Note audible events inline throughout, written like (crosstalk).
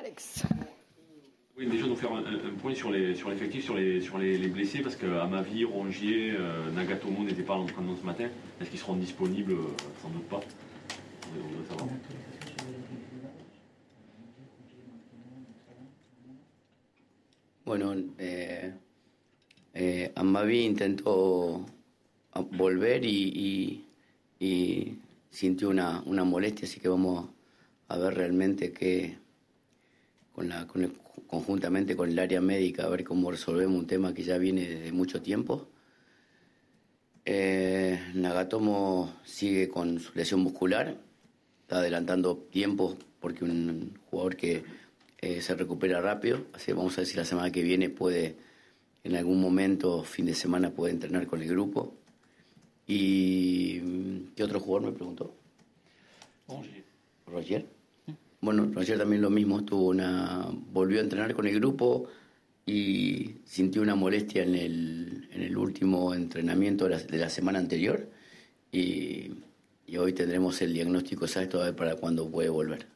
Alex. Oui, déjà nous faire un, point sur les sur l'effectif, sur les sur les, blessés, parce qu'à ma vie, Rongier, euh, Nagatomo n'étaient pas à l'entraînement ce matin. Est-ce qu'ils seront disponibles? Sans doute pas. On savoir. Bueno, eh, eh, Amavi intentó volver y, sintió una, molestia, así que vamos a ver realmente qué, con la, conjuntamente con el área médica, a ver cómo resolvemos un tema que ya viene desde mucho tiempo. Eh, Nagatomo sigue con su lesión muscular, está adelantando tiempo porque un jugador que eh, se recupera rápido, así que vamos a ver si la semana que viene puede, en algún momento, fin de semana, puede entrenar con el grupo. ¿Y qué otro jugador me preguntó? Roger. Roger. Bueno, Roger también lo mismo, tuvo una, volvió a entrenar con el grupo y sintió una molestia en el, en el último entrenamiento de la, de la semana anterior y, y, hoy tendremos el diagnóstico exacto a ver para cuándo puede volver.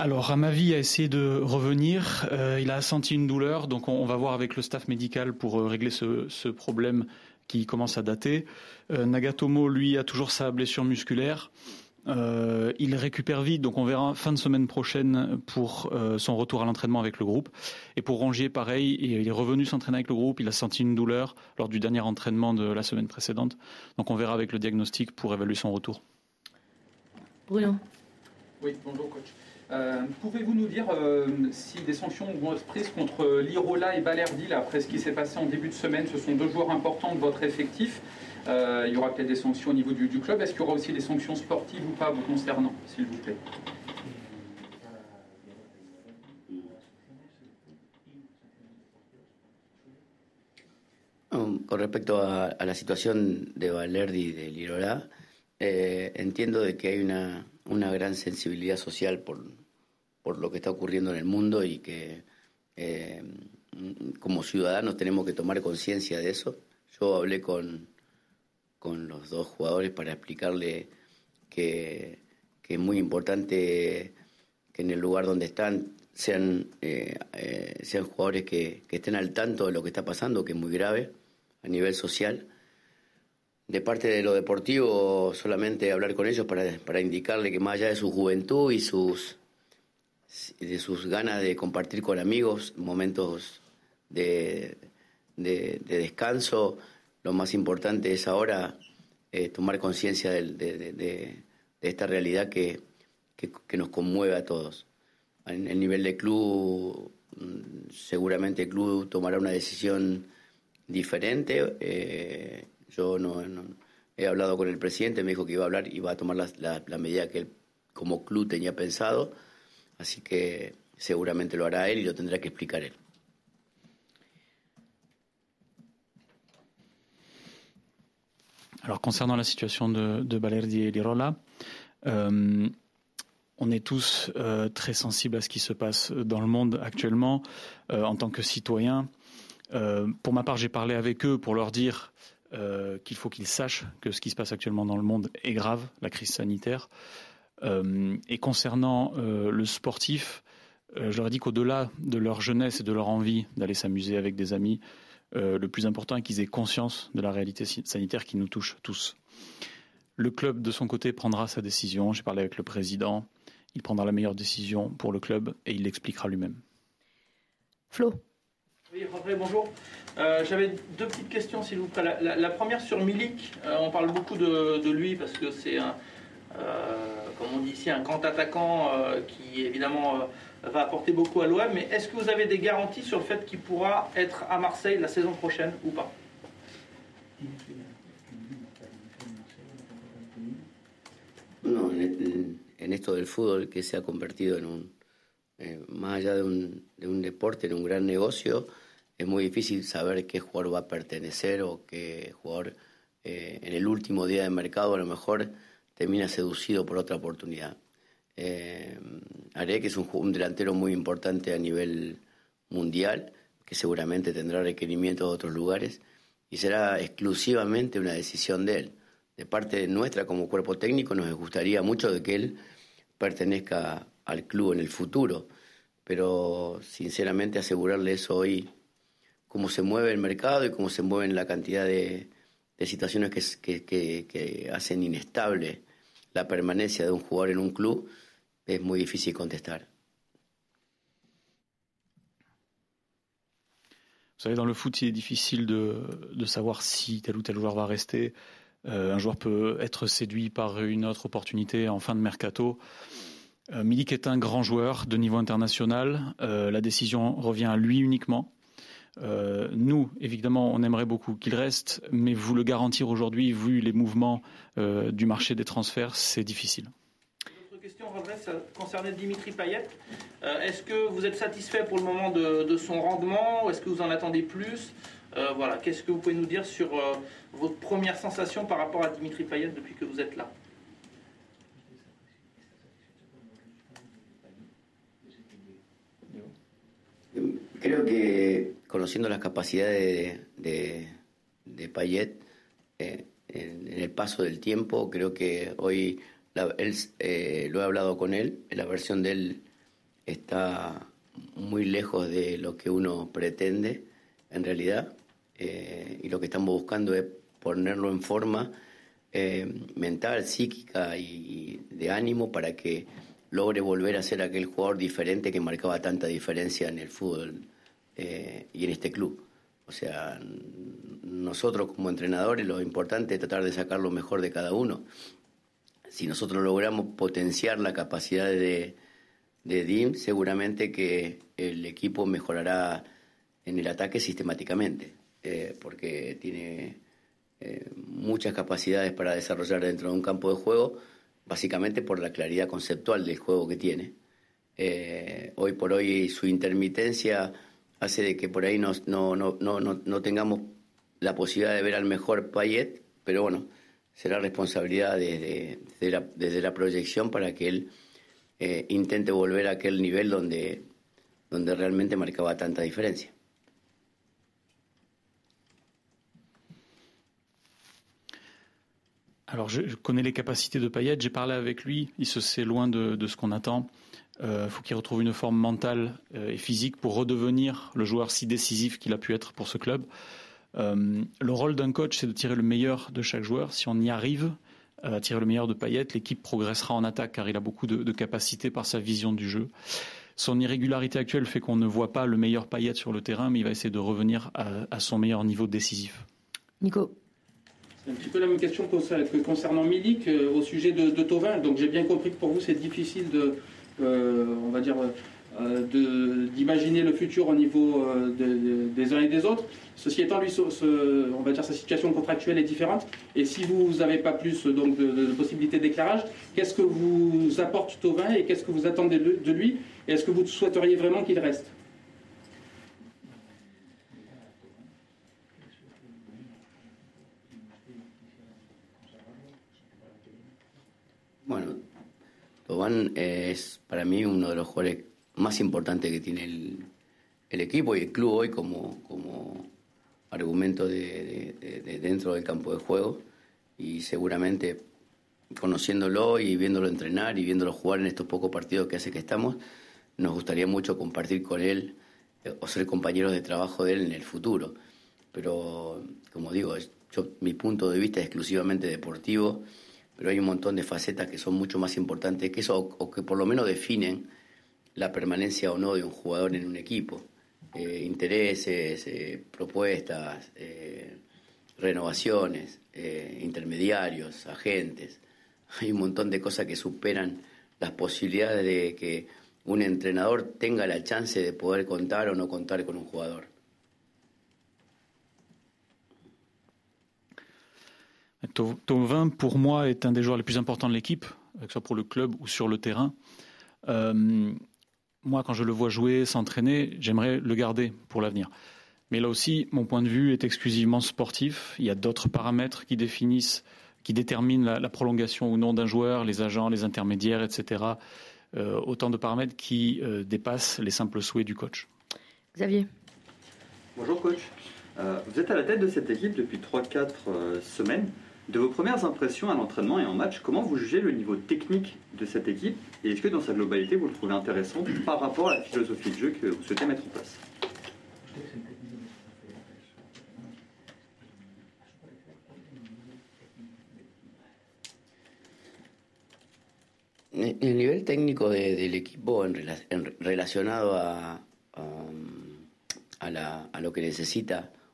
Alors, Amavi a essayé de revenir. Euh, il a senti une douleur, donc on, va voir avec le staff médical pour euh, régler ce, problème qui commence à dater. Euh, Nagatomo, lui, a toujours sa blessure musculaire. il récupère vite, donc on verra fin de semaine prochaine pour son retour à l'entraînement avec le groupe. Et pour Rongier, pareil, il est revenu s'entraîner avec le groupe. Il a senti une douleur lors du dernier entraînement de la semaine précédente. Donc on verra avec le diagnostic pour évaluer son retour. Bruno. Oui, bonjour coach. Euh, pouvez-vous nous dire euh, si des sanctions vont être prises contre Lirola et Balerdi après ce qui s'est passé en début de semaine Ce sont deux joueurs importants de votre effectif. Euh, il y aura peut-être des sanctions au niveau du, club. Est-ce qu'il y aura aussi des sanctions sportives ou pas vous concernant, s'il vous plaît? Con respecto a, la situación de Balerdi y de Lirola, eh, entiendo de que hay una, una gran sensibilidad social por, por lo que está ocurriendo en el mundo y que eh, como ciudadanos tenemos que tomar conciencia de eso. Yo hablé con, con los dos jugadores para explicarle que, es muy importante que en el lugar donde están sean, eh, eh, sean jugadores que, que estén al tanto de lo que está pasando, que es muy grave a nivel social de parte de lo deportivo, solamente hablar con ellos para, para indicarle que más allá de su juventud y sus, de sus ganas de compartir con amigos momentos de, de, descanso, lo más importante es ahora eh, tomar conciencia de, de, esta realidad que, que, nos conmueve a todos. En el nivel de club, mm, seguramente el club tomará una decisión diferente. Eh, yo no, he hablado con el presidente, me dijo que iba a hablar y va a tomar la, la, medida que él como club tenía pensado, así que seguramente lo hará él y lo tendrá que explicar él. Alors concernant la situation de, de Balerdi et Lirola, euh, on est tous euh, très sensibles à ce qui se passe dans le monde actuellement euh, en tant que citoyens. Pour ma part, j'ai parlé avec eux pour leur dire qu'il faut qu'ils sachent que ce qui se passe actuellement dans le monde est grave, la crise sanitaire. Euh, et concernant euh, le sportif, je leur ai dit qu'au-delà de leur jeunesse et de leur envie d'aller s'amuser avec des amis, le plus important est qu'ils aient conscience de la réalité sanitaire qui nous touche tous. Le club, de son côté, prendra sa décision. J'ai parlé avec le président. Il prendra la meilleure décision pour le club et il l'expliquera lui-même. Flo. Oui, bonjour. Euh, j'avais deux petites questions, s'il vous plaît. La, première sur Milik. Euh, on parle beaucoup de, lui parce que c'est un, euh, comme on dit ici, un grand attaquant qui évidemment va apporter beaucoup à l'OM. Mais est-ce que vous avez des garanties sur le fait qu'il pourra être à Marseille la saison prochaine ou pas? Non, en, esto del fútbol que se ha convertido en un, eh, más allá de un, de un deporte, en un gran negocio, es muy difícil saber qué jugador va a pertenecer o qué jugador eh, en el último día de mercado a lo mejor termina seducido por otra oportunidad. Eh, que es un, un, delantero muy importante a nivel mundial, que seguramente tendrá requerimientos de otros lugares y será exclusivamente una decisión de él. de parte nuestra como cuerpo técnico nos gustaría mucho de que él pertenezca al club en el futuro, pero sinceramente asegurarle eso hoy, cómo se mueve el mercado y cómo se mueven la cantidad de, situaciones que, que, hacen inestable la permanencia de un en un club, es muy difícil contestar. Vous savez, dans le foot, il est difficile de, de savoir si tel ou tel joueur va rester. Euh, un joueur peut être séduit par une autre opportunité en fin de mercato. Euh, Milik est un grand joueur de niveau international. Euh, la décision revient à lui uniquement. Nous, évidemment, on aimerait beaucoup qu'il reste, mais vous le garantir aujourd'hui, vu les mouvements du marché des transferts, c'est difficile. Autre question, concernait Dimitri Payet. est-ce que vous êtes satisfait pour le moment de, de son rendement ou est-ce que vous en attendez plus? Voilà, qu'est-ce que vous pouvez nous dire sur votre première sensation par rapport à Dimitri Payet depuis que vous êtes là? Conociendo las capacidades de, de, Payet eh, en, el paso del tiempo, creo que hoy él, eh, lo he hablado con él, la versión de él está muy lejos de lo que uno pretende en realidad eh, y lo que estamos buscando es ponerlo en forma mental, psíquica y de ánimo para que logre volver a ser aquel jugador diferente que marcaba tanta diferencia en el fútbol eh, y en este club. O sea, nosotros como entrenadores lo importante es tratar de sacar lo mejor de cada uno. Si nosotros logramos potenciar la capacidad de, de Dim, seguramente que el equipo mejorará en el ataque sistemáticamente, eh, porque tiene eh, muchas capacidades para desarrollar dentro de un campo de juego básicamente por la claridad conceptual del juego que tiene. Eh, hoy por hoy su intermitencia hace de que por ahí no, no, no, no, tengamos la posibilidad de ver al mejor Payet, pero bueno, será responsabilidad desde, desde, la, proyección para que él eh, intente volver a aquel nivel donde, donde realmente marcaba tanta diferencia. Alors, je, connais les capacités de Payet, j'ai parlé avec lui, il se sait loin de, ce qu'on attend. Il euh, faut qu'il retrouve une forme mentale euh, et physique pour redevenir le joueur si décisif qu'il a pu être pour ce club. Euh, le rôle d'un coach, c'est de tirer le meilleur de chaque joueur. Si on y arrive à tirer le meilleur de Payet, l'équipe progressera en attaque car il a beaucoup de, capacités par sa vision du jeu. Son irrégularité actuelle fait qu'on ne voit pas le meilleur Payet sur le terrain, mais il va essayer de revenir à, à son meilleur niveau décisif. Nico un petit peu la même question que concernant Milik euh, au sujet de, Tovin. Donc j'ai bien compris que pour vous c'est difficile de, euh, on va dire, euh, d'imaginer le futur au niveau des uns et des autres. Ceci étant, lui, sa situation contractuelle est différente. Et si vous n'avez pas plus donc, de, de possibilités d'éclairage, qu'est-ce que vous apporte Tovin et qu'est-ce que vous attendez de lui? Et est-ce que vous souhaiteriez vraiment qu'il reste? Tobán es para mí uno de los jugadores más importantes que tiene el, equipo y el club hoy como, como argumento de, dentro del campo de juego y seguramente conociéndolo y viéndolo entrenar y viéndolo jugar en estos pocos partidos que hace que estamos, nos gustaría mucho compartir con él eh, o ser compañeros de trabajo de él en el futuro. Pero, como digo, mi punto de vista es exclusivamente deportivo pero hay un montón de facetas que son mucho más importantes que eso, o, que por lo menos definen la permanencia o no de un jugador en un equipo. Eh, intereses, eh, propuestas, eh, renovaciones, intermediarios, agentes. (laughs) Hay un montón de cosas que superan las posibilidades de que un entrenador tenga la chance de poder contar o no contar con un jugador. Tovin, pour moi, est un des joueurs les plus importants de l'équipe, que ce soit pour le club ou sur le terrain. Euh, moi, quand je le vois jouer, s'entraîner, j'aimerais le garder pour l'avenir. Mais là aussi, mon point de vue est exclusivement sportif. Il y a d'autres paramètres qui définissent, qui déterminent la, prolongation ou non d'un joueur, les agents, les intermédiaires, etc. Euh, autant de paramètres qui euh, dépassent les simples souhaits du coach. Xavier. Bonjour coach. vous êtes à la tête de cette équipe depuis 3-4 semaines. De vos premières impressions à l'entraînement et en match, comment vous jugez le niveau technique de cette équipe et est-ce que dans sa globalité vous le trouvez intéressant par rapport à la philosophie de jeu que vous souhaitez mettre en place? El nivel técnico de, del equipo en, en, relacionado a,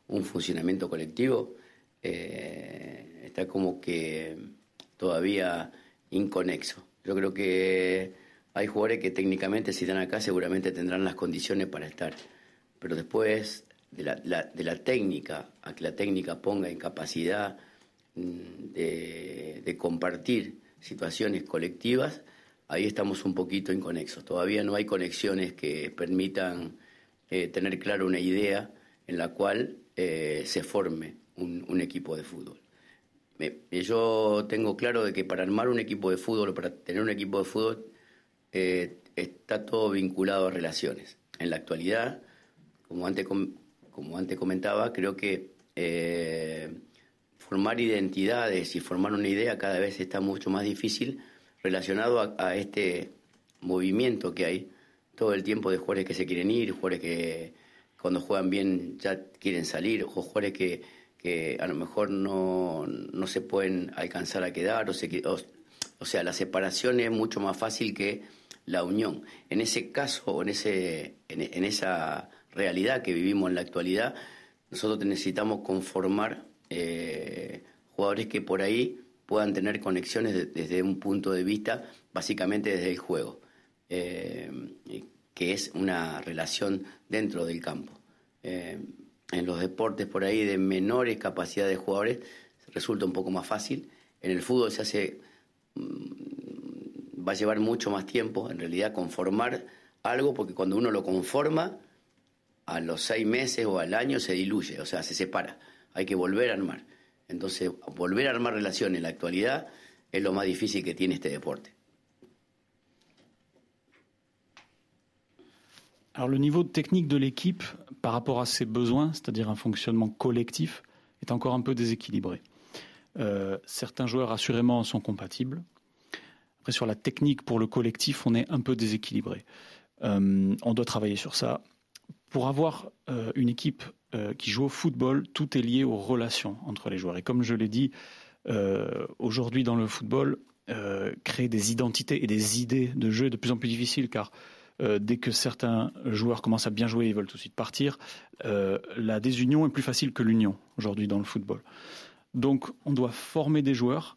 un funcionamiento colectivo eh, está como que todavía inconexo. Yo creo que hay jugadores que técnicamente si están acá seguramente tendrán las condiciones para estar, pero después de la, de la técnica, a que la técnica ponga en capacidad mm, de, de compartir situaciones colectivas, ahí estamos un poquito inconexos. Todavía no hay conexiones que permitan eh, tener claro una idea en la cual eh, se forme un, equipo de fútbol. Yo tengo claro de que para armar un equipo de fútbol para tener un equipo de fútbol eh, está todo vinculado a relaciones. En la actualidad, como antes, como antes comentaba, creo que eh, formar identidades y formar una idea cada vez está mucho más difícil relacionado a, a, este movimiento que hay todo el tiempo de jugadores que se quieren ir, jugadores que cuando juegan bien ya quieren salir, o jugadores que, que a lo mejor no, no, se pueden alcanzar a quedar, o, se, o, o, sea, la separación es mucho más fácil que la unión. En ese caso, en, ese, en, esa realidad que vivimos en la actualidad, nosotros necesitamos conformar eh, jugadores que por ahí puedan tener conexiones de, desde un punto de vista, básicamente desde el juego, eh, que es una relación dentro del campo. Eh, en los deportes por ahí de menores capacidades de jugadores resulta un poco más fácil. En el fútbol se hace, va a llevar mucho más tiempo, en realidad, conformar algo, porque cuando uno lo conforma, a los seis meses o al año se diluye, o sea, se separa. Hay que volver a armar. Entonces, volver a armar relaciones en la actualidad es lo más difícil que tiene este deporte. Alors le niveau technique de l'équipe par rapport à ses besoins, c'est-à-dire un fonctionnement collectif, est encore un peu déséquilibré. Euh, certains joueurs assurément sont compatibles. Après sur la technique pour le collectif, on est un peu déséquilibré. Euh, on doit travailler sur ça. Pour avoir euh, une équipe qui joue au football, tout est lié aux relations entre les joueurs. Et comme je l'ai dit, aujourd'hui dans le football, créer des identités et des idées de jeu est de plus en plus difficile car euh, dès que certains joueurs commencent à bien jouer, ils veulent tout de suite partir. Euh, la désunion est plus facile que l'union aujourd'hui dans le football. Donc, on doit former des joueurs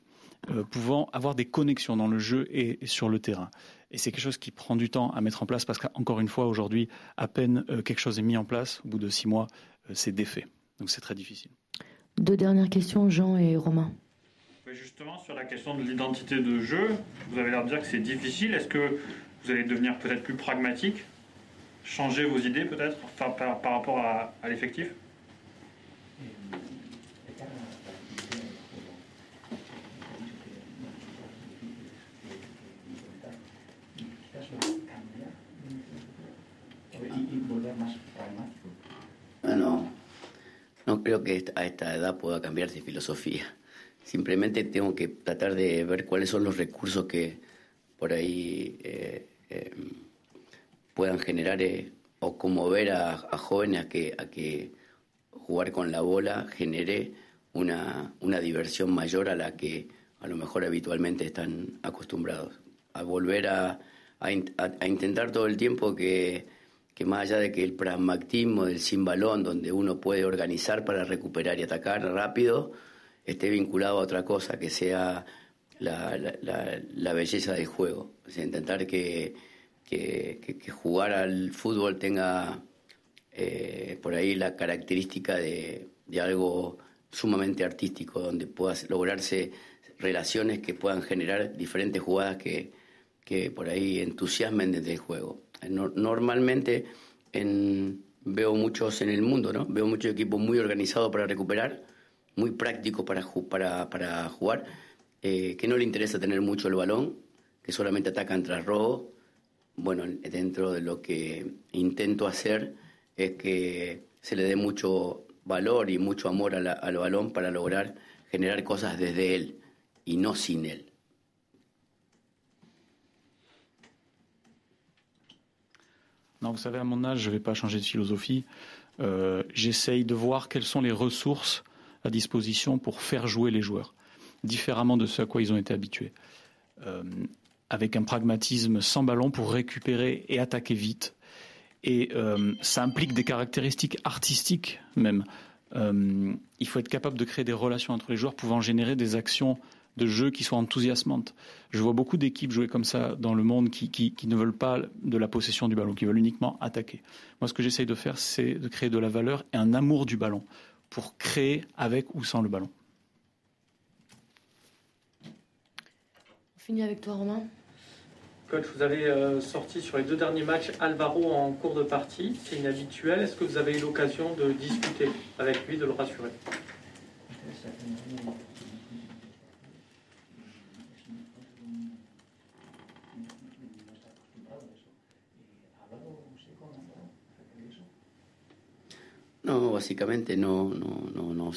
euh, pouvant avoir des connexions dans le jeu et, et sur le terrain. Et c'est quelque chose qui prend du temps à mettre en place parce qu'encore une fois, aujourd'hui, à peine euh, quelque chose est mis en place, au bout de six mois, euh, c'est défait. Donc, c'est très difficile. Deux dernières questions, Jean et Romain. Justement, sur la question de l'identité de jeu, vous avez l'air de dire que c'est difficile. Est-ce que vous allez devenir peut-être plus pragmatique, changer vos idées peut-être par, par, par, rapport à, à l'effectif Ah, no, no creo que a esta edad pueda cambiar de filosofía. Simplemente tengo que tratar de ver cuáles son los recursos que por ahí eh, eh, puedan generar eh, o conmover a, a, jóvenes a que, a que jugar con la bola genere una, una diversión mayor a la que a lo mejor habitualmente están acostumbrados. A volver a, a, intentar todo el tiempo que, que, más allá de que el pragmatismo del sin balón, donde uno puede organizar para recuperar y atacar rápido, esté vinculado a otra cosa, que sea la, la, belleza del juego. Intentar que, que, jugar al fútbol tenga eh, por ahí la característica de, de, algo sumamente artístico, donde pueda lograrse relaciones que puedan generar diferentes jugadas que, que por ahí entusiasmen desde el juego. No, normalmente en, veo muchos en el mundo, ¿no? Veo muchos equipos muy organizados para recuperar, muy prácticos para, para, para jugar, eh, que no le interesa tener mucho el balón, que solamente atacan tras robo. Bueno, dentro de lo que intento hacer es que se le dé mucho valor y mucho amor la, al balón para lograr generar cosas desde él y no sin él. Non, vous savez, à mon âge, je ne vais pas changer de philosophie. Euh, J'essaye de voir quelles sont les ressources à disposition pour faire jouer les joueurs, différemment de ce à quoi ils ont été habitués. Euh, avec un pragmatisme sans ballon pour récupérer et attaquer vite. Et euh, ça implique des caractéristiques artistiques même. Euh, il faut être capable de créer des relations entre les joueurs pouvant générer des actions de jeu qui soient enthousiasmantes. Je vois beaucoup d'équipes jouer comme ça dans le monde qui, qui, qui, ne veulent pas de la possession du ballon, qui veulent uniquement attaquer. Moi, ce que j'essaye de faire, c'est de créer de la valeur et un amour du ballon pour créer avec ou sans le ballon. On finit avec toi, Romain. Coach, vous avez euh, sorti sur les deux derniers matchs Alvaro en cours de partie. C'est inhabituel. Est-ce que vous avez eu l'occasion de discuter avec lui, de le rassurer? No, básicamente no, no, no, no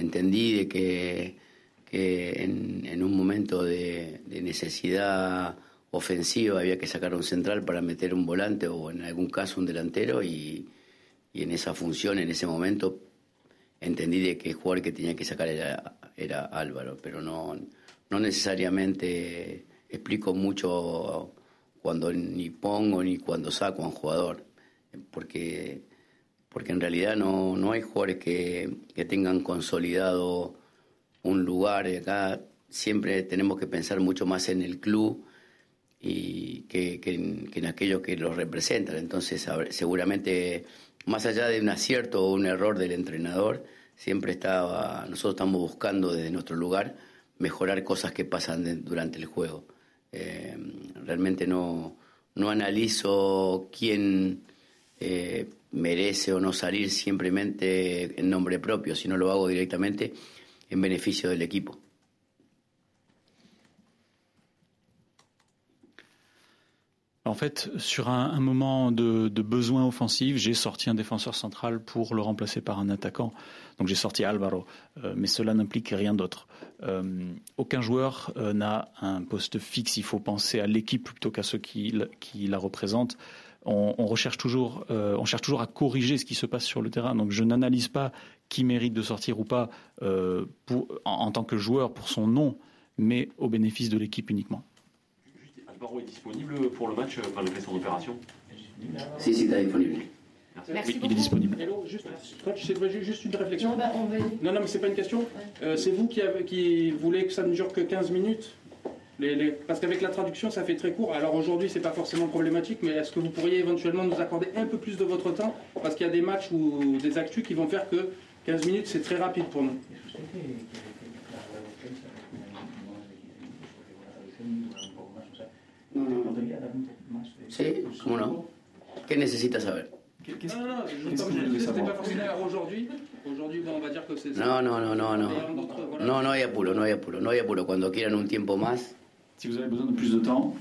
entendí de que, que en, un momento de, de, necesidad ofensiva había que sacar un central para meter un volante o en algún caso un delantero y, y en esa función, en ese momento, entendí de que el jugador que tenía que sacar era, era Álvaro, pero no, no necesariamente explico mucho cuando ni pongo ni cuando saco a un jugador, porque porque en realidad no, no hay jugadores que, que, tengan consolidado un lugar. Acá siempre tenemos que pensar mucho más en el club y que, en, que aquellos que los representan. Entonces, seguramente, más allá de un acierto o un error del entrenador, siempre estaba, nosotros estamos buscando desde nuestro lugar mejorar cosas que pasan durante el juego. Eh, realmente no, no analizo quién... Eh, merece o no salir simplemente en nombre propio, sino lo hago directamente en beneficio del equipo. En fait, sur un, moment de, besoin offensif, j'ai sorti un défenseur central pour le remplacer par un attaquant. Donc j'ai sorti Alvaro, euh, mais cela n'implique rien d'autre. Euh, aucun joueur euh, n'a un poste fixe. Il faut penser à l'équipe plutôt qu'à ceux qui la représentent on, on recherche toujours, euh, on cherche toujours à corriger ce qui se passe sur le terrain. Donc je n'analyse pas qui mérite de sortir ou pas euh, pour, en, en, tant que joueur pour son nom, mais au bénéfice de l'équipe uniquement. Alvaro est disponible pour le match, malgré son opération? Si, si, est disponible. Merci il est disponible. Hello, juste, coach, c'est juste une réflexion. Non, bah, on va... non, non, mais c'est pas une question. Ouais. Euh, c'est vous qui, avez, qui voulez que ça ne dure que 15 minutes? Les, les... Parce qu'avec la traduction, ça fait très court. Alors aujourd'hui, c'est pas forcément problématique, mais est-ce que vous pourriez éventuellement nous accorder un peu plus de votre temps? Parce qu'il y a des matchs ou des actus qui vont faire que 15 minutes, c'est très rapide pour nous. No, no, no. Sí, ¿cómo no? ¿Qué necesitas saber? Pas forcément aujourd'hui. Aujourd'hui, bon, on va dire que c'est. No, no, no, no, no. No, no hay apuro, no hay apuro, no hay apuro. Cuando quieran un tiempo más. Si vous avez besoin de plus de temps.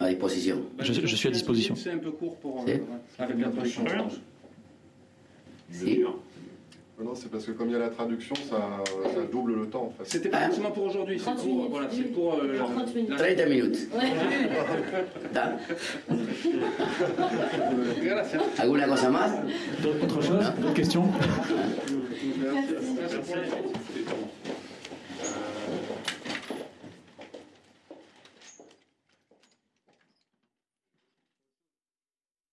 À disposition. Je, je suis à disposition. C'est un peu court pour. Euh, avec la traduction. Si. Non, c'est parce que comme il y a la traduction, ça, ça double le temps en fait. C'était pas Ah. forcément pour aujourd'hui, c'est pour, voilà, c'est pour euh, 30 minutes. 30 minutes. (laughs) ¿Alguna cosa más? Autre chose D'autres questions? Merci suite.